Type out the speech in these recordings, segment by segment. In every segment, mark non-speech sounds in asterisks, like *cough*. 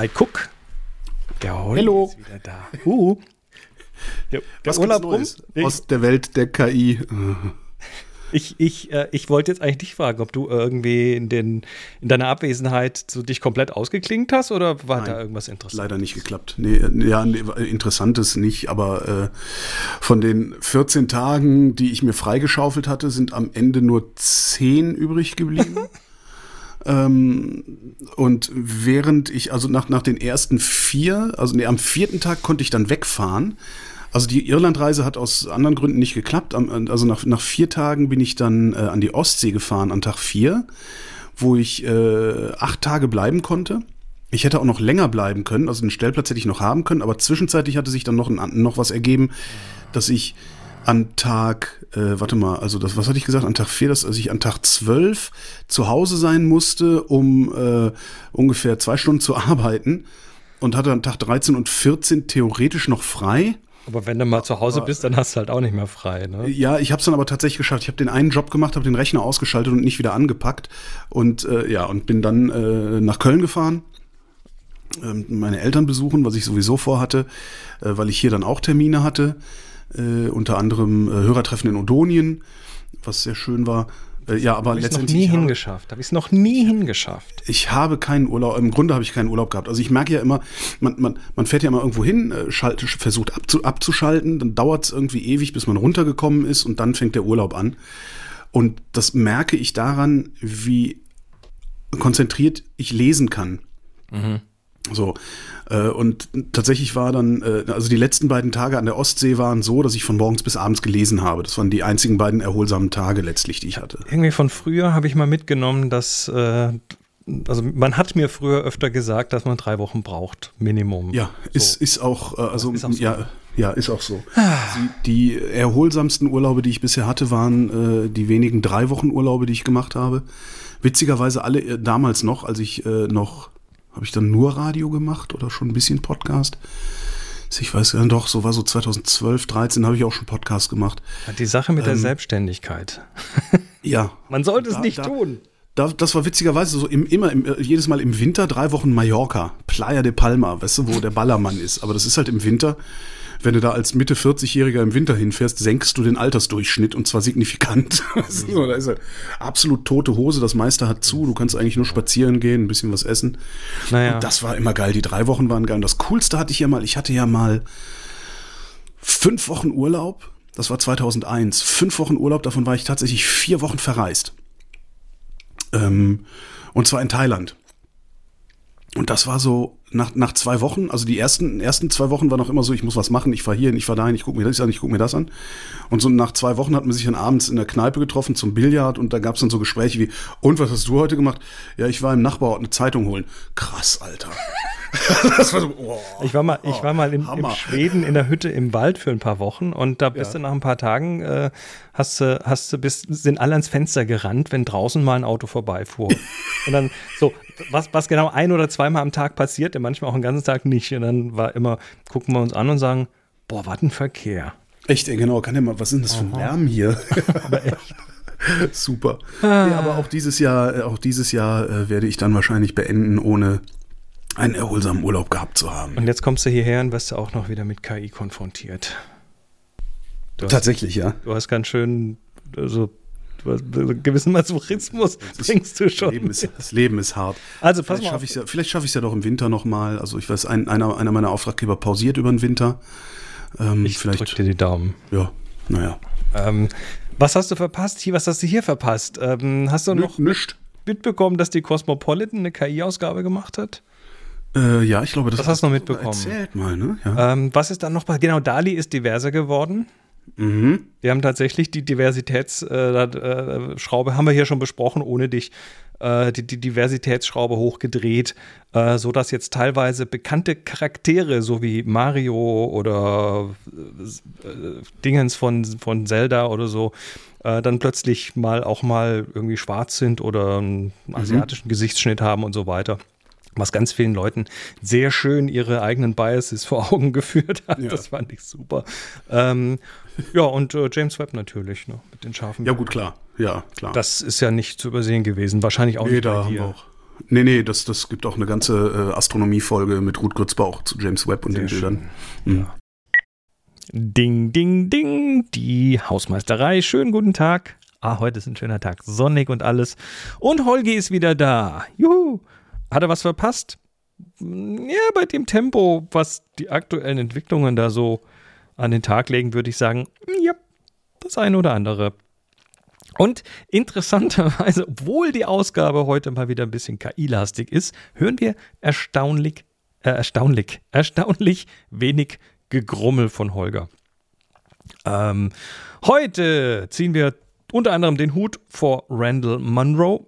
Hi, guck. Der Holly Hello. ist wieder da. Uh. Der, der Was Urlaub gibt's rum. Aus der Welt der KI? Ich, ich, äh, ich wollte jetzt eigentlich dich fragen, ob du irgendwie in, den, in deiner Abwesenheit so dich komplett ausgeklingt hast oder war Nein, da irgendwas Interessantes? Leider nicht geklappt. Nee, äh, ja, nee, interessantes nicht, aber äh, von den 14 Tagen, die ich mir freigeschaufelt hatte, sind am Ende nur 10 übrig geblieben. *laughs* ähm, und während ich, also nach, nach den ersten vier, also nee, am vierten Tag konnte ich dann wegfahren. Also die Irlandreise hat aus anderen Gründen nicht geklappt. Am- Also nach, nach vier Tagen bin ich dann äh, an die Ostsee gefahren, an Tag vier, wo ich äh, acht Tage bleiben konnte. Ich hätte auch noch länger bleiben können, also einen Stellplatz hätte ich noch haben können, aber zwischenzeitlich hatte sich dann noch, ein, noch was ergeben, dass ich an Tag, äh, warte mal, also das, was hatte ich gesagt, an Tag 4, dass ich an Tag 12 zu Hause sein musste, um äh, ungefähr zwei Stunden zu *laughs* arbeiten und hatte an Tag 13 und 14 theoretisch noch frei. Aber wenn du mal zu Hause bist, dann hast du halt auch nicht mehr frei. Ne? Ja, ich habe es dann aber tatsächlich geschafft. Ich habe den einen Job gemacht, habe den Rechner ausgeschaltet und nicht wieder angepackt und äh, ja und bin dann äh, nach Köln gefahren, ähm, meine Eltern besuchen, was ich sowieso vorhatte, äh, weil ich hier dann auch Termine hatte, äh, unter anderem äh, Hörertreffen in Odonien, was sehr schön war. Äh, ja, aber Habe ich noch letztendlich nie habe- hingeschafft. Habe ich es noch nie hingeschafft. ich habe keinen Urlaub, im Grunde habe ich keinen Urlaub gehabt. Also ich merke ja immer, man, man, man fährt ja immer irgendwo hin, äh, schalt, versucht abzu, abzuschalten, dann dauert es irgendwie ewig, bis man runtergekommen ist und dann fängt der Urlaub an. Und das merke ich daran, wie konzentriert ich lesen kann. So. Äh, und tatsächlich war dann, äh, also die letzten beiden Tage an der Ostsee waren so, dass ich von morgens bis abends gelesen habe. Das waren die einzigen beiden erholsamen Tage letztlich, die ich hatte. Irgendwie von früher habe ich mal mitgenommen, dass, äh, also man hat mir früher öfter gesagt, dass man drei Wochen braucht, Minimum. Ja, ist, So. ist auch, äh, also Ist auch so. ja, ja, ist auch so. Sie, die erholsamsten Urlaube, die ich bisher hatte, waren äh, die wenigen drei Wochen Urlaube, die ich gemacht habe. Witzigerweise alle äh, damals noch, als ich äh, noch, habe ich dann nur Radio gemacht oder schon ein bisschen Podcast? Ich weiß ja doch, so war so 2012, 13 habe ich auch schon Podcast gemacht. Die Sache mit der Ähm, Selbstständigkeit. Ja. *laughs* Man sollte es Da- nicht da- tun. Da, das war witzigerweise so im, immer, im, äh, jedes Mal im Winter drei Wochen Mallorca, Playa de Palma, weißt du, wo der Ballermann ist. Aber das ist halt im Winter. Wenn du da als Mitte 40-Jähriger im Winter hinfährst, senkst du den Altersdurchschnitt und zwar signifikant. *laughs* Du, da ist halt absolut tote Hose, das meiste hat zu, du kannst eigentlich nur spazieren gehen, ein bisschen was essen. Naja. Und das war immer geil, die drei Wochen waren geil. Und das Coolste hatte ich ja mal, ich hatte ja mal fünf Wochen Urlaub, das war 2001, fünf Wochen Urlaub, davon war ich tatsächlich vier Wochen verreist. Ähm, und zwar in Thailand. Und das war so nach, nach zwei Wochen, also die ersten, ersten zwei Wochen war noch immer so, ich muss was machen, ich fahre hier, ich fahre dahin, ich gucke mir das an, ich gucke mir das an. Und so nach zwei Wochen hat man sich dann abends in der Kneipe getroffen zum Billard und da gab es dann so Gespräche wie, und was hast du heute gemacht? Ja, ich war im Nachbarort eine Zeitung holen. Krass, Alter. *laughs* das war so, oh, Ich war mal, ich war mal im Hammer. Schweden in der Hütte im Wald für ein paar Wochen und da bist Ja. du nach ein paar Tagen, äh, hast du, hast du, bist, sind alle ans Fenster gerannt, wenn draußen mal ein Auto vorbeifuhr. *laughs* und dann so, was, was genau ein oder zweimal am Tag passierte, manchmal auch den ganzen Tag nicht. Und dann war immer, gucken wir uns an und sagen, boah, was ein Verkehr. Echt, ey, genau, kann ja mal, was ist denn das für ein Lärm hier? *laughs* Aber echt. Super. Ja, aber auch dieses Jahr, äh, auch dieses Jahr äh, werde ich dann wahrscheinlich beenden, ohne einen erholsamen Urlaub gehabt zu haben. Und jetzt kommst du hierher und wirst du auch noch wieder mit KI konfrontiert. Du hast, Tatsächlich, ja. du hast ganz schön, also, hast einen gewissen Masochismus bringst du schon. Leben ist, das Leben ist hart. Also pass Vielleicht mal es ja, vielleicht schaffe ich es ja doch im Winter nochmal. Also ich weiß, ein, einer, einer meiner Auftraggeber pausiert über den Winter. Ähm, Ich drück vielleicht, dir die Daumen. ja, naja. Ähm, was hast du verpasst? Hier, was hast du hier verpasst? Ähm, hast du noch Nischt. mitbekommen, dass die Cosmopolitan eine KI-Ausgabe gemacht hat? Äh, ja, ich glaube, das Das hast du noch mitbekommen. Erzählt mal, ne? Ja. Ähm, was ist dann noch? bei- Genau, Dali ist diverser geworden. Mhm. Wir haben tatsächlich die Diversitätsschraube, äh, Schraube haben wir hier schon besprochen, ohne dich, äh, die, die Diversitätsschraube hochgedreht, äh, so dass jetzt teilweise bekannte Charaktere, so wie Mario oder äh, Dingens von, von Zelda oder so, äh, dann plötzlich mal auch mal irgendwie schwarz sind oder einen asiatischen Gesichtsschnitt haben und so weiter. Was ganz vielen Leuten sehr schön ihre eigenen Biases *laughs* vor Augen geführt hat. Ja. Das fand ich super. Ähm, ja, und äh, James Webb natürlich, ne, mit den scharfen. Ja, gut, klar. Ja, klar. Das ist ja nicht zu übersehen gewesen. Wahrscheinlich auch nee, nicht da bei haben dir. wir auch. Nee, nee, das, das gibt auch eine ganze äh, Astronomie-Folge mit Ruth Grützbauch zu James Webb und Sehr den Bildern. Mhm. Ding, ding, ding. Die Hausmeisterei. Schönen guten Tag. Ah, heute ist ein schöner Tag. Sonnig und alles. Und Holgi ist wieder da. Juhu. Hat er was verpasst? Ja, bei dem Tempo, was die aktuellen Entwicklungen da so an den Tag legen, würde ich sagen, ja, das eine oder andere. Und interessanterweise, obwohl die Ausgabe heute mal wieder ein bisschen KI-lastig ist, hören wir erstaunlich, äh, erstaunlich, erstaunlich wenig Gegrummel von Holger. Ähm, heute ziehen wir unter anderem den Hut vor Randall Munro.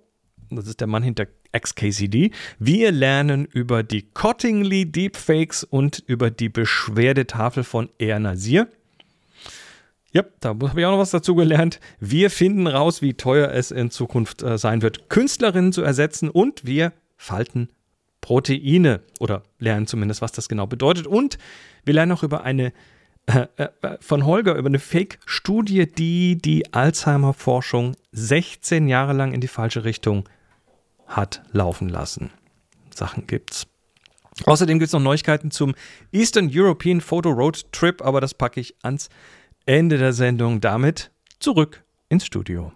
Das ist der Mann hinter XKCD. Wir lernen über die Cottingley Deepfakes und über die Beschwerdetafel von Air Nasir. Ja, da habe ich auch noch was dazu gelernt. Wir finden raus, wie teuer es in Zukunft äh, sein wird, Künstlerinnen zu ersetzen und wir falten Proteine oder lernen zumindest, was das genau bedeutet. Und wir lernen auch über eine äh, äh, von Holger über eine Fake-Studie, die die Alzheimer-Forschung 16 Jahre lang in die falsche Richtung hat laufen lassen. Sachen gibt's. Außerdem gibt es noch Neuigkeiten zum Eastern European Photo Road Trip, aber das packe ich ans Ende der Sendung. Damit zurück ins Studio.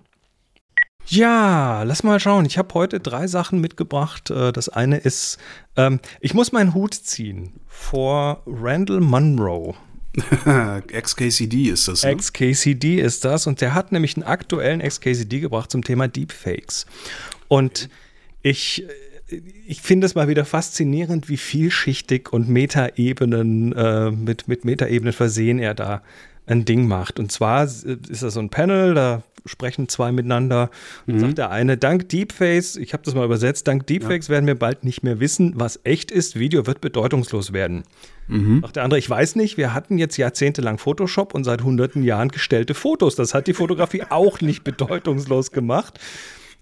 Ja, lass mal schauen. Ich habe heute drei Sachen mitgebracht. Äh, Das eine ist, ähm, ich muss meinen Hut ziehen vor Randall Munro. *laughs* XKCD ist das. Ne? XKCD ist das und der hat nämlich einen aktuellen XKCD gebracht zum Thema Deepfakes. Und ich, ich finde es mal wieder faszinierend, wie vielschichtig und Metaebenen äh, mit, mit Metaebenen versehen er da ein Ding macht. Und zwar ist das so ein Panel, da sprechen zwei miteinander und sagt der eine, dank Deepfakes, ich habe das mal übersetzt, dank Deepfakes werden wir bald nicht mehr wissen, was echt ist, Video wird bedeutungslos werden. Sagt der andere, ich weiß nicht, wir hatten jetzt jahrzehntelang Photoshop und seit hunderten Jahren gestellte Fotos. Das hat die Fotografie *laughs* auch nicht bedeutungslos gemacht.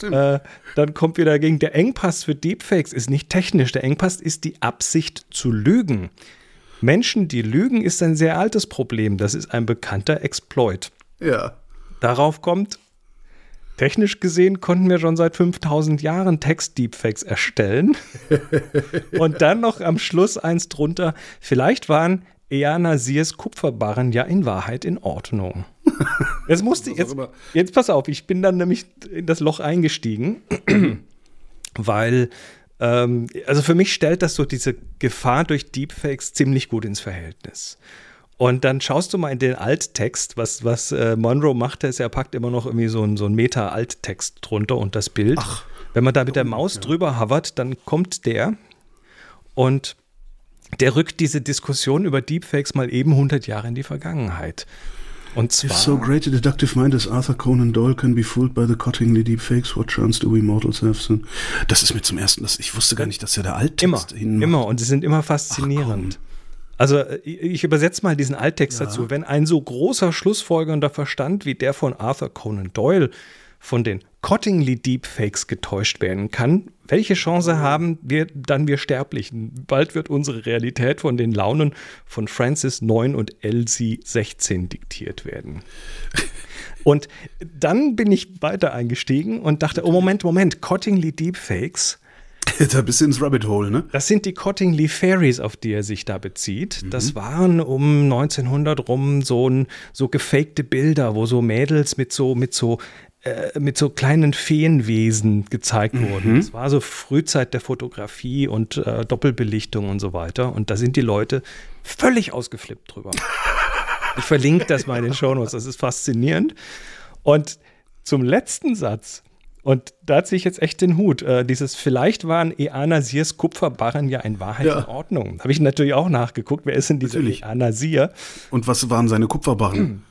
Äh, dann kommt wieder dagegen, der Engpass für Deepfakes ist nicht technisch, der Engpass ist die Absicht zu lügen. Menschen, die lügen, ist ein sehr altes Problem. Das ist ein bekannter Exploit. Ja. Darauf kommt, technisch gesehen konnten wir schon seit 5000 Jahren Text-Deepfakes erstellen. *laughs* Und dann noch am Schluss eins drunter, vielleicht waren Ea Nasirs Kupferbarren ja in Wahrheit in Ordnung. *laughs* Jetzt musste auch jetzt, jetzt pass auf, ich bin dann nämlich in das Loch eingestiegen, *clears throat* weil ähm, also für mich stellt das so diese Gefahr durch Deepfakes ziemlich gut ins Verhältnis. Und dann schaust du mal in den Alttext, was, was äh, Monroe macht, ist, er packt immer noch irgendwie so einen so Meta-Alttext drunter und das Bild. Ach. Wenn man da mit der Maus drüber hovert, dann kommt der und der rückt diese Diskussion über Deepfakes mal eben 100 Jahre in die Vergangenheit. Und zwar. If so great a deductive mind as Arthur Conan Doyle can be fooled by the Cottingley deepfakes, what chance do we mortals have? So, das ist mir zum ersten, das, ich wusste gar nicht, dass er der Immer, Alttext hinmacht. immer. Und sie sind immer faszinierend. also äh, ich übersetze mal diesen Alttext dazu. Wenn ein so großer schlussfolgernder Verstand wie der von Arthur Conan Doyle von den Cottingley Deepfakes getäuscht werden kann, welche Chance haben wir dann wir Sterblichen? Bald wird unsere Realität von den Launen von Francis 9 und Elsie 16 diktiert werden. *laughs* Und dann bin ich weiter eingestiegen und dachte, oh Moment, Moment, Cottingley Deepfakes, *laughs* da bist du ins Rabbit Hole, ne? das sind die Cottingley Fairies, auf die er sich da bezieht. Das waren um 1900 rum so, ein, so gefakte Bilder, wo so Mädels mit so, mit so, äh, mit so kleinen Feenwesen gezeigt wurden. Das war so Frühzeit der Fotografie und äh, Doppelbelichtung und so weiter. Und da sind die Leute völlig ausgeflippt drüber. *laughs* Ich verlinke das mal in den Shownotes, das ist faszinierend. Und zum letzten Satz, und da ziehe ich jetzt echt den Hut, äh, dieses vielleicht waren Eanasirs Kupferbarren ja in Wahrheit Ja. in Ordnung. Habe ich natürlich auch nachgeguckt, wer ist denn dieser Natürlich. Eanasir? Und was waren seine Kupferbarren?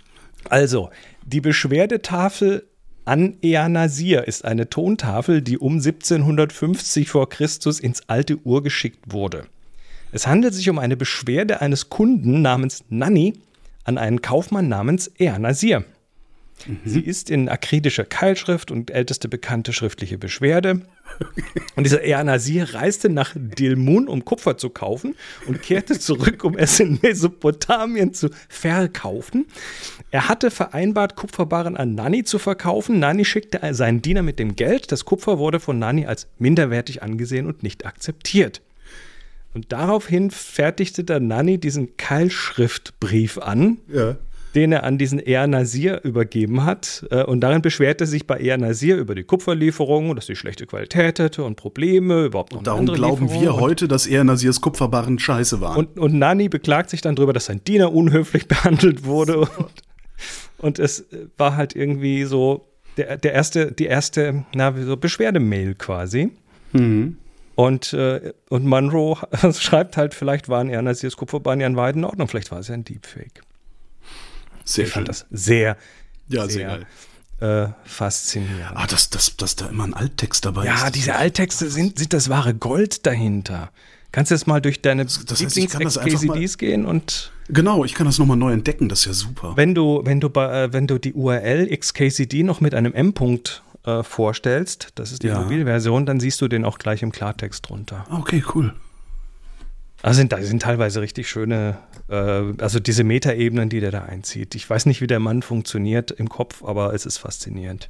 Also, die Beschwerdetafel an Eanasir ist eine Tontafel, die um 1750 vor Christus ins alte Ur geschickt wurde. Es handelt sich um eine Beschwerde eines Kunden namens Nanni an einen Kaufmann namens Eanasir. Mhm. Sie ist in akridischer Keilschrift und älteste bekannte schriftliche Beschwerde. Und dieser Eanasir reiste nach Dilmun, um Kupfer zu kaufen und kehrte zurück, um es in Mesopotamien zu verkaufen. Er hatte vereinbart, Kupferbarren an Nani zu verkaufen. Nani schickte seinen Diener mit dem Geld. Das Kupfer wurde von Nani als minderwertig angesehen und nicht akzeptiert. Und daraufhin fertigte der Nani diesen Keilschriftbrief an. Ja den er an diesen Air Nasir übergeben hat. Äh, und darin beschwerte er sich bei Air Nasir über die Kupferlieferung, dass sie schlechte Qualität hätte und Probleme, überhaupt noch und darum glauben wir heute, dass Air Nasirs Kupferbarren scheiße waren. Und, und Nani beklagt sich dann darüber, dass sein Diener unhöflich *laughs* behandelt wurde. Und, und es war halt irgendwie so der, der erste, die erste, na, so Beschwerdemail quasi. Mhm. Und, äh, und Monroe *laughs* schreibt halt, vielleicht waren Air Nasirs Kupferbarren ja in Weiden in Ordnung, vielleicht war es ja ein Deepfake. Sehr ich schön. fand das sehr, ja, sehr, sehr äh, faszinierend. Ah, dass, dass, dass da immer ein Alttext dabei ja, ist. Ja, diese Alttexte sind, sind das wahre Gold dahinter. Kannst du jetzt mal durch deine das heißt, Lieblings-KCDs gehen und Genau, ich kann das nochmal neu entdecken, das ist ja super. Wenn du, wenn du, bei, äh, wenn du die URL XKCD noch mit einem M-Punkt äh, vorstellst, das ist die ja. Mobilversion, dann siehst du den auch gleich im Klartext drunter. Okay, cool. Also sind, da sind teilweise richtig schöne, äh, also diese Metaebenen, die der da einzieht. Ich weiß nicht, wie der Mann funktioniert im Kopf, aber es ist faszinierend.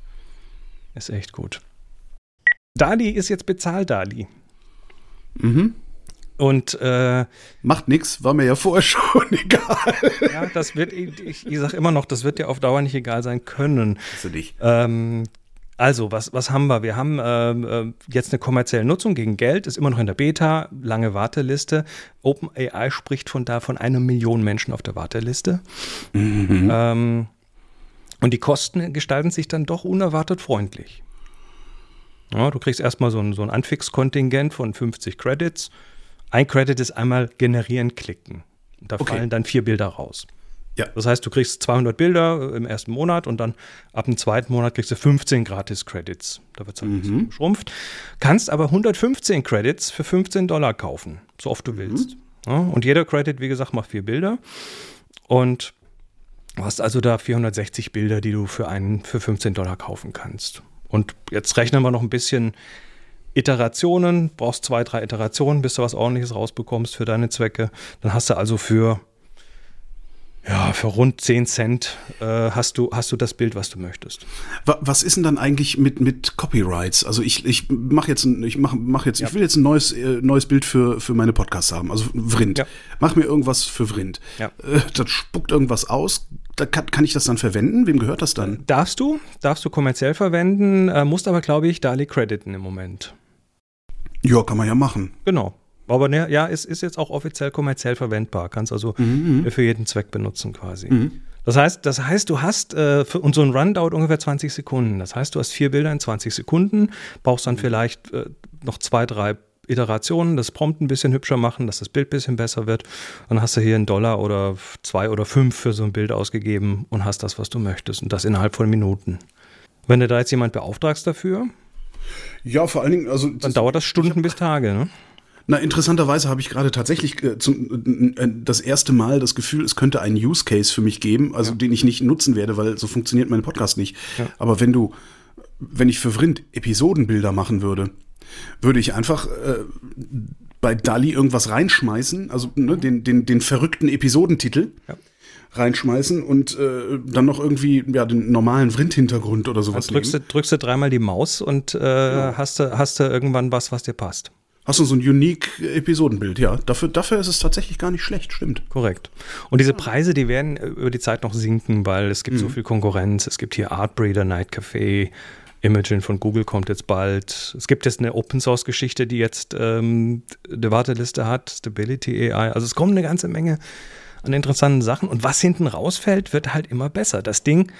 Ist echt gut. Dali ist jetzt bezahlt, Dali. Mhm. Und äh, macht nichts, war mir ja vorher *laughs* schon egal. Ja, das wird, ich, ich sage immer noch, das wird dir auf Dauer nicht egal sein können. Also nicht. Ähm, also, was, was haben wir? Wir haben ähm, äh, jetzt eine kommerzielle Nutzung gegen Geld, ist immer noch in der Beta, lange Warteliste. OpenAI spricht von da von einer Million Menschen auf der Warteliste. Mhm. Ähm, und die Kosten gestalten sich dann doch unerwartet freundlich. Ja, du kriegst erstmal so ein, so ein Anfix-Kontingent von 50 Credits. Ein Credit ist einmal generieren, klicken. Da okay. fallen dann vier Bilder raus. Ja. Das heißt, du kriegst 200 Bilder im ersten Monat und dann ab dem zweiten Monat kriegst du 15 Gratis-Credits. Da wird es ein bisschen mhm. geschrumpft. Kannst aber 115 Credits für 15 Dollar kaufen, so oft du mhm. willst. Ja, und jeder Credit, wie gesagt, macht vier Bilder. Und du hast also da 460 Bilder, die du für, einen, für 15 Dollar kaufen kannst. Und jetzt rechnen wir noch ein bisschen Iterationen, brauchst zwei, drei Iterationen, bis du was ordentliches rausbekommst für deine Zwecke. Dann hast du also für ja, für rund 10 Cent äh, hast, du, hast du das Bild, was du möchtest. Was ist denn dann eigentlich mit, mit Copyrights? Also ich, ich mache jetzt ein, ich mach, mach jetzt, ja. ich will jetzt ein neues, äh, neues Bild für, für meine Podcasts haben, also Vrind. Ja. Mach mir irgendwas für Vrind. Ja. Äh, das spuckt irgendwas aus. Da kann, kann ich das dann verwenden? Wem gehört das dann? Darfst du, darfst du kommerziell verwenden, äh, musst aber, glaube ich, Dali crediten im Moment. Ja, kann man ja machen. Genau. Aber ne, ja, es ist jetzt auch offiziell kommerziell verwendbar. Kannst also mhm. mhm. für jeden Zweck benutzen quasi. Mhm. Das heißt, das heißt, du hast, äh, für, und so ein Run dauert ungefähr 20 Sekunden. Das heißt, du hast vier Bilder in 20 Sekunden, brauchst dann mhm. vielleicht äh, noch zwei, drei Iterationen, das Prompt ein bisschen hübscher machen, dass das Bild ein bisschen besser wird. Dann hast du hier einen Dollar oder zwei oder fünf für so ein Bild ausgegeben und hast das, was du möchtest. Und das innerhalb von Minuten. Wenn du da jetzt jemand beauftragst dafür, ja, vor allen Dingen, also. Dann dauert das Stunden bis Tage, ne? Na, interessanterweise habe ich gerade tatsächlich äh, zum, äh, das erste Mal das Gefühl, es könnte einen Use Case für mich geben, also ja. den ich nicht nutzen werde, weil so funktioniert mein Podcast nicht. Ja. Aber wenn du, wenn ich für Vrind Episodenbilder machen würde, würde ich einfach äh, bei Dali irgendwas reinschmeißen, also ne, den, den, den verrückten Episodentitel. Ja reinschmeißen und äh, dann noch irgendwie ja, den normalen Vrind-Hintergrund oder sowas. Dann drückst, du, drückst du dreimal die Maus und äh, ja. hast, du, hast du irgendwann was, was dir passt. Hast du so ein unique Episodenbild, ja. Dafür, dafür ist es tatsächlich gar nicht schlecht, stimmt. Korrekt. Und diese Preise, die werden über die Zeit noch sinken, weil es gibt mhm. so viel Konkurrenz. Es gibt hier Artbreeder, Night Café, Imogen von Google kommt jetzt bald. Es gibt jetzt eine Open Source Geschichte, die jetzt ähm, eine Warteliste hat, Stability AI. Also es kommt eine ganze Menge an interessanten Sachen. Und was hinten rausfällt, wird halt immer besser. Das Ding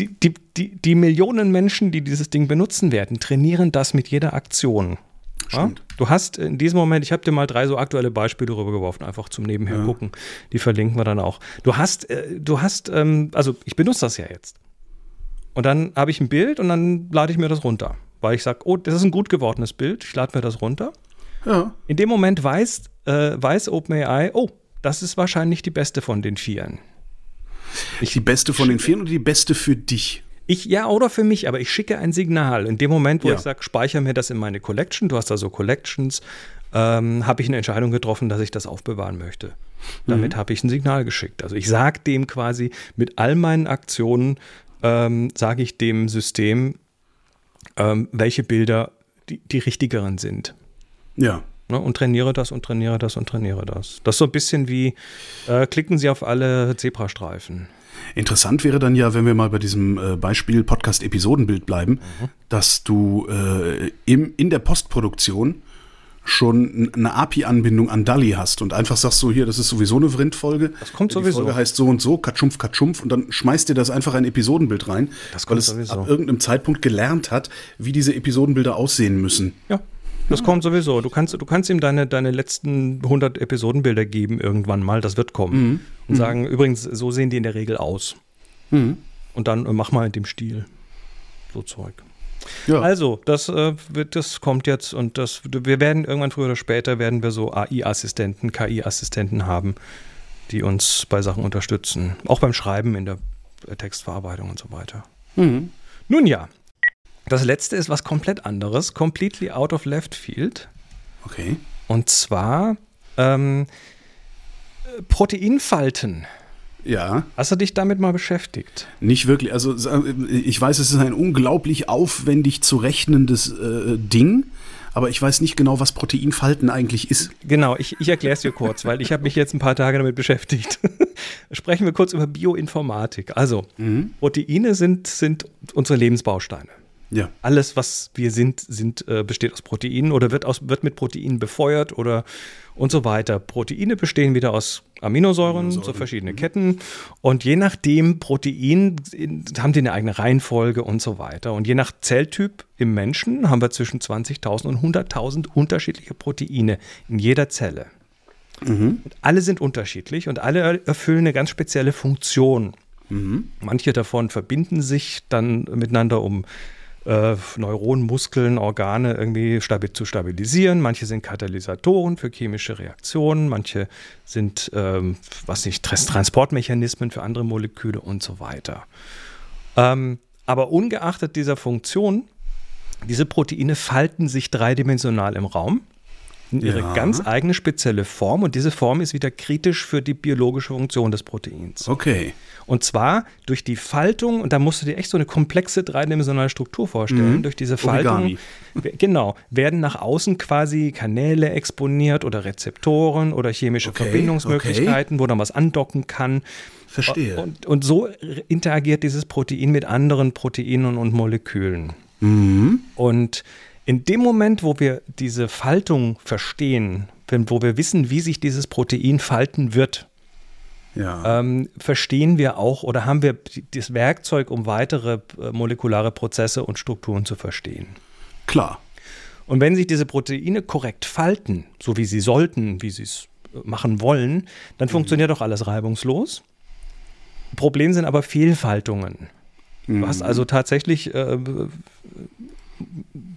die, die, die, die Millionen Menschen, die dieses Ding benutzen werden, trainieren das mit jeder Aktion. Ja? Du hast in diesem Moment, ich habe dir mal drei so aktuelle Beispiele rübergeworfen, einfach zum Nebenher ja. gucken. Die verlinken wir dann auch. Du hast, äh, du hast, ähm, also ich benutze das ja jetzt. Und dann habe ich ein Bild und dann lade ich mir das runter. Weil ich sage, oh, das ist ein gut gewordenes Bild, ich lade mir das runter. Ja. In dem Moment weiß, äh, weiß OpenAI, oh, das ist wahrscheinlich die beste von den Vieren. Ich die beste von den vielen oder die beste für dich? Ich, ja, oder für mich, aber ich schicke ein Signal. In dem Moment, wo ja. ich sage, speichere mir das in meine Collection, du hast da so Collections, ähm, habe ich eine Entscheidung getroffen, dass ich das aufbewahren möchte. Damit mhm. habe ich ein Signal geschickt. Also ich sage dem quasi mit all meinen Aktionen, ähm, sage ich dem System, ähm, welche Bilder die, die richtigeren sind. Ja. Ne, und trainiere das und trainiere das und trainiere das. Das ist so ein bisschen wie, äh, klicken Sie auf alle Zebrastreifen. Interessant wäre dann ja, wenn wir mal bei diesem äh, Beispiel Podcast-Episodenbild bleiben, mhm. dass du äh, im, in der Postproduktion schon eine API-Anbindung an DALI hast und einfach sagst so hier, das ist sowieso eine Vrind-Folge. Das kommt sowieso. Die Folge heißt so und so, Katschumf, Katschumf und dann schmeißt dir das einfach ein Episodenbild rein, das weil es sowieso. ab irgendeinem Zeitpunkt gelernt hat, wie diese Episodenbilder aussehen müssen. Ja, das kommt sowieso. Du kannst, du kannst ihm deine, deine letzten 100 Episodenbilder geben irgendwann mal. Das wird kommen. Mhm. Und mhm. sagen, übrigens, so sehen die in der Regel aus. Mhm. Und dann äh, mach mal in dem Stil. So Zeug. Ja. Also, das, äh, wird, das kommt jetzt und das, wir werden irgendwann früher oder später werden wir so AI-Assistenten, KI-Assistenten haben, die uns bei Sachen unterstützen. Auch beim Schreiben in der Textverarbeitung und so weiter. Mhm. Nun ja, das letzte ist was komplett anderes, completely out of left field. Okay. Und zwar ähm, Proteinfalten. Ja. Hast du dich damit mal beschäftigt? Nicht wirklich. Also ich weiß, es ist ein unglaublich aufwendig zu rechnendes äh, Ding, aber ich weiß nicht genau, was Proteinfalten eigentlich ist. Genau, ich, ich erkläre es dir kurz, weil ich habe mich jetzt ein paar Tage damit beschäftigt. *laughs* Sprechen wir kurz über Bioinformatik. Also, mhm. Proteine sind, sind unsere Lebensbausteine. Ja. Alles, was wir sind, sind äh, besteht aus Proteinen oder wird, aus, wird mit Proteinen befeuert oder und so weiter. Proteine bestehen wieder aus Aminosäuren, Aminosäuren. so verschiedene mhm. Ketten. Und je nachdem Protein haben die eine eigene Reihenfolge und so weiter. Und je nach Zelltyp im Menschen haben wir zwischen 20.000 und 100.000 unterschiedliche Proteine in jeder Zelle. Mhm. alle sind unterschiedlich und alle erfüllen eine ganz spezielle Funktion. Mhm. Manche davon verbinden sich dann miteinander, um äh, Neuronen, Muskeln, Organe irgendwie stabil zu stabilisieren. Manche sind Katalysatoren für chemische Reaktionen, manche sind, ähm, was nicht, Transportmechanismen für andere Moleküle und so weiter. Ähm, aber ungeachtet dieser Funktion, diese Proteine falten sich dreidimensional im Raum ihre ja. ganz eigene spezielle Form und diese Form ist wieder kritisch für die biologische Funktion des Proteins. Okay. Und zwar durch die Faltung, und da musst du dir echt so eine komplexe dreidimensionale Struktur vorstellen, mhm. durch diese Faltung, Origami. genau, werden nach außen quasi Kanäle exponiert oder Rezeptoren oder chemische okay. Verbindungsmöglichkeiten, okay. wo dann was andocken kann. Verstehe. Und, und so interagiert dieses Protein mit anderen Proteinen und Molekülen. Mhm. Und in dem Moment, wo wir diese Faltung verstehen, wo wir wissen, wie sich dieses Protein falten wird, ja. ähm, verstehen wir auch oder haben wir das Werkzeug, um weitere äh, molekulare Prozesse und Strukturen zu verstehen. Klar. Und wenn sich diese Proteine korrekt falten, so wie sie sollten, wie sie es äh, machen wollen, dann mhm. funktioniert doch alles reibungslos. Problem sind aber Fehlfaltungen. Du hast mhm. also tatsächlich äh,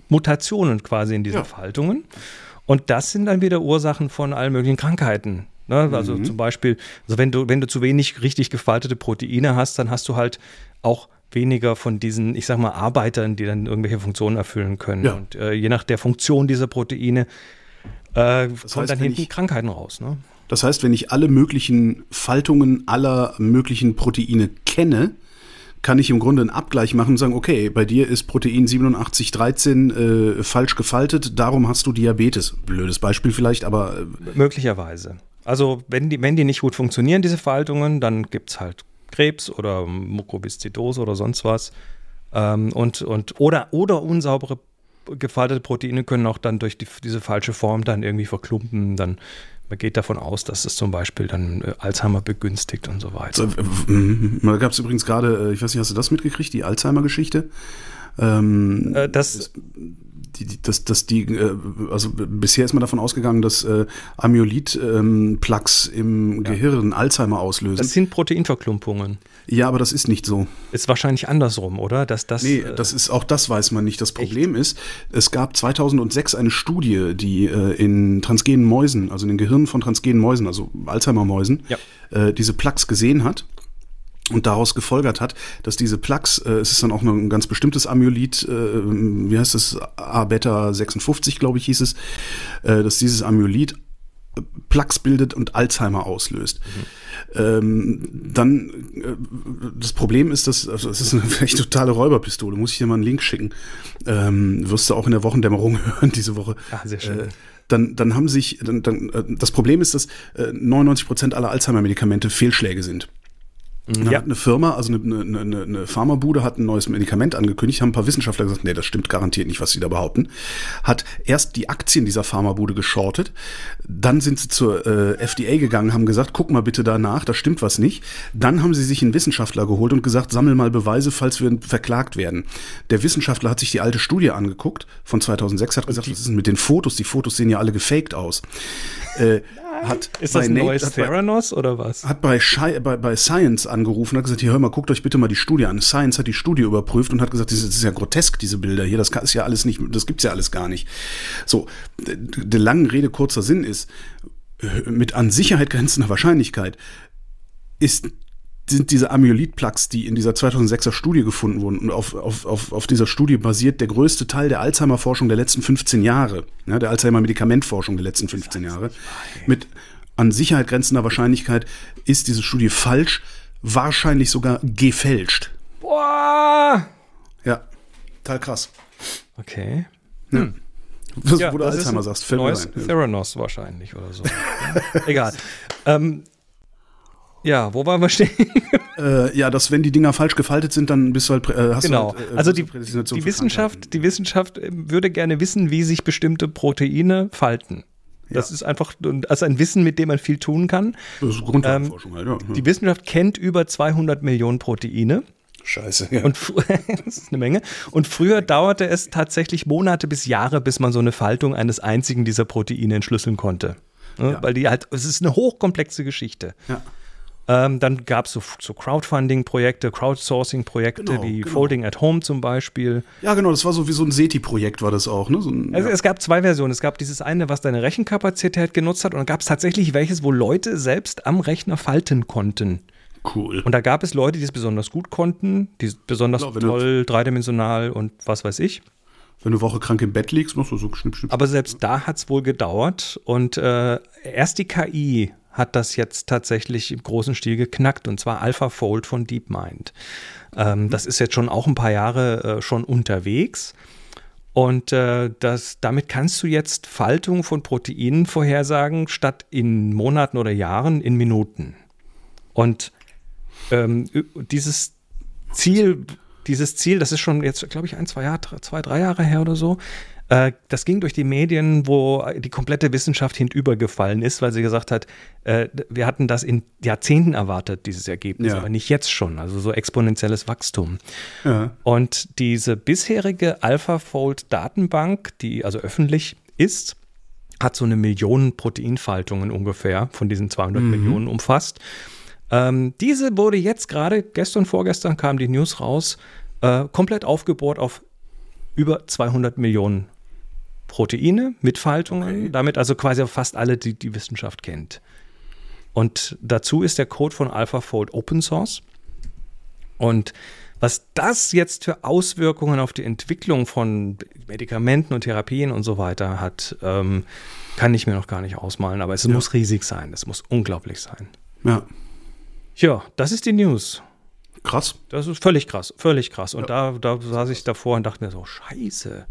Mutationen quasi in diesen ja. Faltungen. Und das sind dann wieder Ursachen von allen möglichen Krankheiten. Ne? Also mhm. zum Beispiel, also wenn du, wenn du zu wenig richtig gefaltete Proteine hast, dann hast du halt auch weniger von diesen, ich sag mal, Arbeitern, die dann irgendwelche Funktionen erfüllen können. Ja. Und äh, je nach der Funktion dieser Proteine äh, das kommt dann hinten ich, Krankheiten raus. Ne? Das heißt, wenn ich alle möglichen Faltungen aller möglichen Proteine kenne, kann ich im Grunde einen Abgleich machen und sagen, okay, bei dir ist Protein 8713 äh, falsch gefaltet, darum hast du Diabetes. Blödes Beispiel vielleicht, aber. Äh, Möglicherweise. Also, wenn die, wenn die nicht gut funktionieren, diese Faltungen, dann gibt es halt Krebs oder Mukoviszidose oder sonst was. Ähm, und, und, oder, oder unsaubere gefaltete Proteine können auch dann durch die, diese falsche Form dann irgendwie verklumpen. Dann man geht davon aus, dass es zum Beispiel dann äh, Alzheimer begünstigt und so weiter. Da gab es übrigens gerade, äh, ich weiß nicht, hast du das mitgekriegt, die Alzheimer-Geschichte? Ähm, äh, das die, dass, dass die, also bisher ist man davon ausgegangen, dass äh, Amyloid-Plaques ähm, im ja. Gehirn Alzheimer auslösen. Das sind Proteinverklumpungen. Ja, aber das ist nicht so. Ist wahrscheinlich andersrum, oder? Dass das, nee, äh, das ist, auch das weiß man nicht. Das Problem echt? ist, es gab 2006 eine Studie, die äh, in transgenen Mäusen, also in den Gehirnen von transgenen Mäusen, also Alzheimer-Mäusen, ja. äh, diese Plaques gesehen hat und daraus gefolgert hat, dass diese Plaques, äh, es ist dann auch ein ganz bestimmtes Amyloid, äh, wie heißt es, A-Beta 56, glaube ich, hieß es, äh, dass dieses Amyloid Plaques bildet und Alzheimer auslöst. Mhm. Ähm, dann, äh, das Problem ist, dass, also es ist eine *laughs* echt totale Räuberpistole, muss ich dir mal einen Link schicken. Ähm, wirst du auch in der Wochendämmerung *laughs* hören diese Woche. Ja, sehr schön. Äh, dann, dann haben sich, dann, dann, äh, das Problem ist, dass äh, 99 Prozent aller Alzheimer-Medikamente Fehlschläge sind. Ja. hat eine Firma, also eine, eine, eine Pharmabude hat ein neues Medikament angekündigt, haben ein paar Wissenschaftler gesagt, nee, das stimmt garantiert nicht, was sie da behaupten. Hat erst die Aktien dieser Pharmabude geschortet, dann sind sie zur äh, FDA gegangen, haben gesagt, guck mal bitte danach, da stimmt was nicht. Dann haben sie sich einen Wissenschaftler geholt und gesagt, sammel mal Beweise, falls wir verklagt werden. Der Wissenschaftler hat sich die alte Studie angeguckt von 2006, hat gesagt, was ist denn mit den Fotos? Die Fotos sehen ja alle gefaked aus. Äh, hat ist das ein Nate, neues Theranos bei, oder was? Hat bei, bei, bei Science angerufen, hat gesagt, hier hör mal, guckt euch bitte mal die Studie an. Science hat die Studie überprüft und hat gesagt, das ist ja grotesk, diese Bilder hier, das ist ja alles nicht, das gibt's ja alles gar nicht. So, der langen Rede kurzer Sinn ist, mit an Sicherheit grenzender Wahrscheinlichkeit ist sind diese Amyloid-Plaques, die in dieser 2006er Studie gefunden wurden. Und auf, auf, auf, auf dieser Studie basiert der größte Teil der Alzheimer-Forschung der letzten 15 Jahre, ja, der Alzheimer-Medikamentforschung der letzten 15 Jahre. Mit an Sicherheit grenzender Wahrscheinlichkeit ist diese Studie falsch, wahrscheinlich sogar gefälscht. Boah! Ja, total krass. Okay. Hm. Was, ja, wo du Alzheimer sagst, fällt neues mir ein. Theranos wahrscheinlich oder so. *laughs* Egal. Ähm, ja, wo waren wir stehen? *laughs* äh, ja, dass wenn die Dinger falsch gefaltet sind, dann bist du halt, äh, hast genau. du halt, äh, also die, die Wissenschaft, die Wissenschaft ähm, würde gerne wissen, wie sich bestimmte Proteine falten. Das ja. ist einfach also ein Wissen, mit dem man viel tun kann. Das ist Grundlagenforschung ähm, halt, ja. Die Wissenschaft kennt über 200 Millionen Proteine. Scheiße, ja. Und *laughs* das ist eine Menge. Und früher dauerte es tatsächlich Monate bis Jahre, bis man so eine Faltung eines einzigen dieser Proteine entschlüsseln konnte. Ja. Weil die halt, es ist eine hochkomplexe Geschichte. Ja. Ähm, dann gab es so, so Crowdfunding-Projekte, Crowdsourcing-Projekte genau, wie genau. Folding at Home zum Beispiel. Ja, genau, das war so wie so ein SETI-Projekt, war das auch. Ne? So ein, also, ja. Es gab zwei Versionen. Es gab dieses eine, was deine Rechenkapazität genutzt hat, und dann gab es tatsächlich welches, wo Leute selbst am Rechner falten konnten. Cool. Und da gab es Leute, die es besonders gut konnten, die besonders genau, toll, dreidimensional und was weiß ich. Wenn du Woche krank im Bett liegst, machst du so schnipp, schnipp. Aber selbst da hat es wohl gedauert. Und äh, erst die KI hat das jetzt tatsächlich im großen Stil geknackt und zwar AlphaFold von DeepMind. Ähm, das ist jetzt schon auch ein paar Jahre äh, schon unterwegs. Und äh, das, damit kannst du jetzt Faltung von Proteinen vorhersagen, statt in Monaten oder Jahren in Minuten. Und ähm, dieses Ziel, dieses Ziel, das ist schon jetzt, glaube ich, ein, zwei Jahre, zwei, drei Jahre her oder so, äh, das ging durch die Medien, wo die komplette Wissenschaft hinübergefallen ist, weil sie gesagt hat, äh, wir hatten das in Jahrzehnten erwartet, dieses Ergebnis, ja. aber nicht jetzt schon. Also so exponentielles Wachstum. Ja. Und diese bisherige AlphaFold-Datenbank, die also öffentlich ist, hat so eine Million Proteinfaltungen ungefähr von diesen 200 mhm. Millionen umfasst. Ähm, diese wurde jetzt gerade, gestern, vorgestern kam die News raus, äh, komplett aufgebohrt auf über 200 Millionen Proteine mit Faltungen, okay. damit also quasi fast alle, die die Wissenschaft kennt. Und dazu ist der Code von AlphaFold Open Source. Und was das jetzt für Auswirkungen auf die Entwicklung von Medikamenten und Therapien und so weiter hat, ähm, kann ich mir noch gar nicht ausmalen. Aber es ja. muss riesig sein. Es muss unglaublich sein. Ja. Ja, das ist die News. Krass. Das ist völlig krass, völlig krass. Und ja. da, da saß ich davor und dachte mir so, scheiße.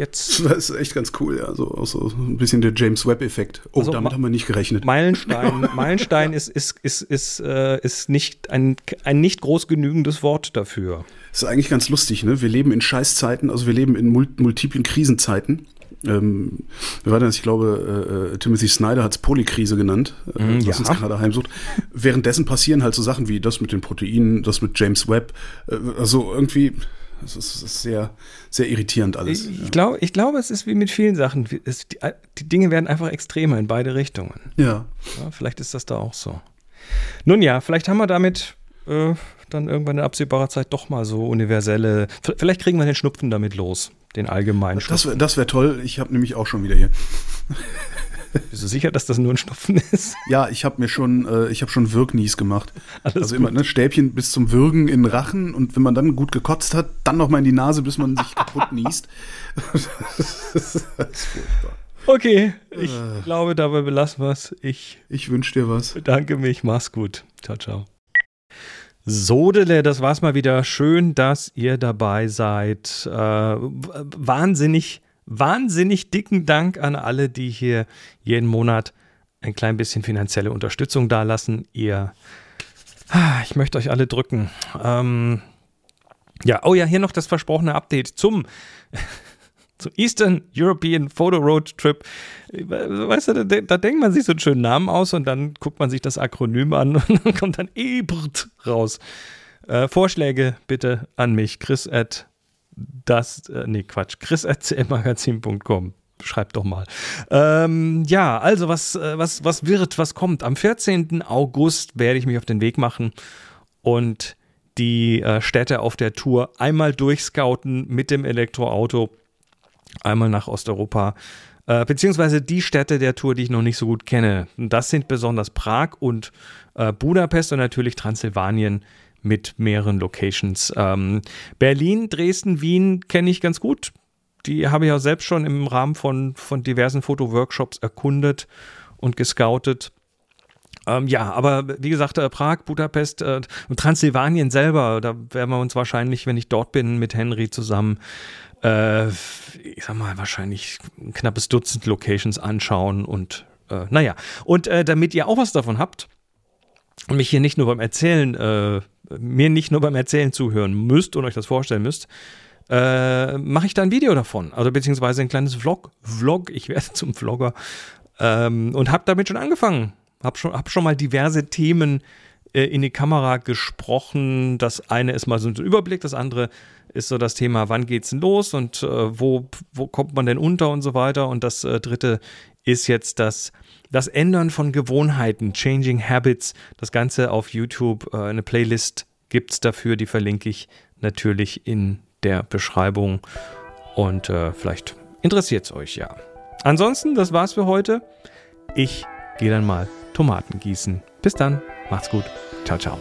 Jetzt. *laughs* Das ist echt ganz cool, ja. So, so ein bisschen der James Webb-Effekt. Oh, also, damit haben wir nicht gerechnet. Meilenstein, *laughs* Meilenstein ist, ist, ist, ist, äh, ist nicht ein, ein nicht groß genügendes Wort dafür. Das ist eigentlich ganz lustig, ne? Wir leben in Scheißzeiten, also wir leben in multiplen Krisenzeiten. Ähm, wir waren das, ich glaube, äh, äh Timothy Snyder hat es Polykrise genannt, äh, mm, was ja. uns gerade heimsucht. Währenddessen passieren halt so Sachen wie das mit den Proteinen, das mit James Webb. Äh, also irgendwie, das ist, das ist, sehr, sehr irritierend alles. Ich, ja. glaube, ich glaube, es ist wie mit vielen Sachen. Es, die, die, Dinge werden einfach extremer in beide Richtungen. Ja. ja. Vielleicht ist das da auch so. Nun ja, vielleicht haben wir damit äh, dann irgendwann in absehbarer Zeit doch mal so universelle. Vielleicht kriegen wir den Schnupfen damit los, den allgemeinen Schnupfen. Das wäre wär toll. Ich habe nämlich auch schon wieder hier. Bist du sicher, dass das nur ein Schnupfen ist? Ja, ich habe mir schon, äh, ich habe schon Wirknies gemacht. Alles also gut. immer ne, Stäbchen bis zum Würgen in den Rachen und wenn man dann gut gekotzt hat, dann noch mal in die Nase, bis man sich kaputt *laughs* niest. das ist furchtbar. Okay, ich äh. glaube, dabei belassen wir es. Ich, ich wünsche dir was. Bedanke mich, mach's gut. Ciao, ciao. Sodele, das war's mal wieder. Schön, dass ihr dabei seid. Äh, wahnsinnig, wahnsinnig dicken Dank an alle, die hier jeden Monat ein klein bisschen finanzielle Unterstützung dalassen. Ihr, ah, ich möchte euch alle drücken. Ähm, ja, oh ja, hier noch das versprochene Update zum *laughs* zum Eastern European Photo Road Trip. Weißt du, da, da, denkt man sich so einen schönen Namen aus und dann guckt man sich das Akronym an *laughs* und dann kommt dann EBRT raus. Äh, Vorschläge bitte an mich, chris at das, äh, nee, Quatsch, chris at cmagazin.com. Schreibt doch mal. Ähm, ja, also was, äh, was, was wird, was kommt? Am 14. August werde ich mich auf den Weg machen und die äh, Städte auf der Tour einmal durchscouten mit dem Elektroauto einmal nach Osteuropa, äh, beziehungsweise die Städte der Tour, die ich noch nicht so gut kenne. Das sind besonders Prag und äh, Budapest und natürlich Transsilvanien mit mehreren Locations. Ähm, Berlin, Dresden, Wien kenne ich ganz gut. Die habe ich auch selbst schon im Rahmen von, von diversen Fotoworkshops erkundet und gescoutet. Ähm, ja, aber wie gesagt, äh, Prag, Budapest äh, und Transsilvanien selber, da werden wir uns wahrscheinlich, wenn ich dort bin, mit Henry zusammen äh, ich sag mal, wahrscheinlich ein knappes Dutzend Locations anschauen und äh, naja. Und äh, damit ihr auch was davon habt und mich hier nicht nur beim Erzählen, äh, mir nicht nur beim Erzählen zuhören müsst und euch das vorstellen müsst, äh, mache ich da ein Video davon. Also beziehungsweise ein kleines Vlog. Vlog, ich werde *laughs* zum Vlogger. Ähm, und habe damit schon angefangen. Hab schon, hab schon mal diverse Themen äh, in die Kamera gesprochen. Das eine ist mal so ein Überblick, das andere ist so das Thema, wann geht's denn los und äh, wo, wo kommt man denn unter und so weiter. Und das äh, dritte ist jetzt das, das Ändern von Gewohnheiten, Changing Habits. Das Ganze auf YouTube. Äh, eine Playlist gibt es dafür, die verlinke ich natürlich in der Beschreibung. Und äh, vielleicht interessiert es euch ja. Ansonsten, das war's für heute. Ich gehe dann mal Tomaten gießen. Bis dann, macht's gut. Ciao, ciao.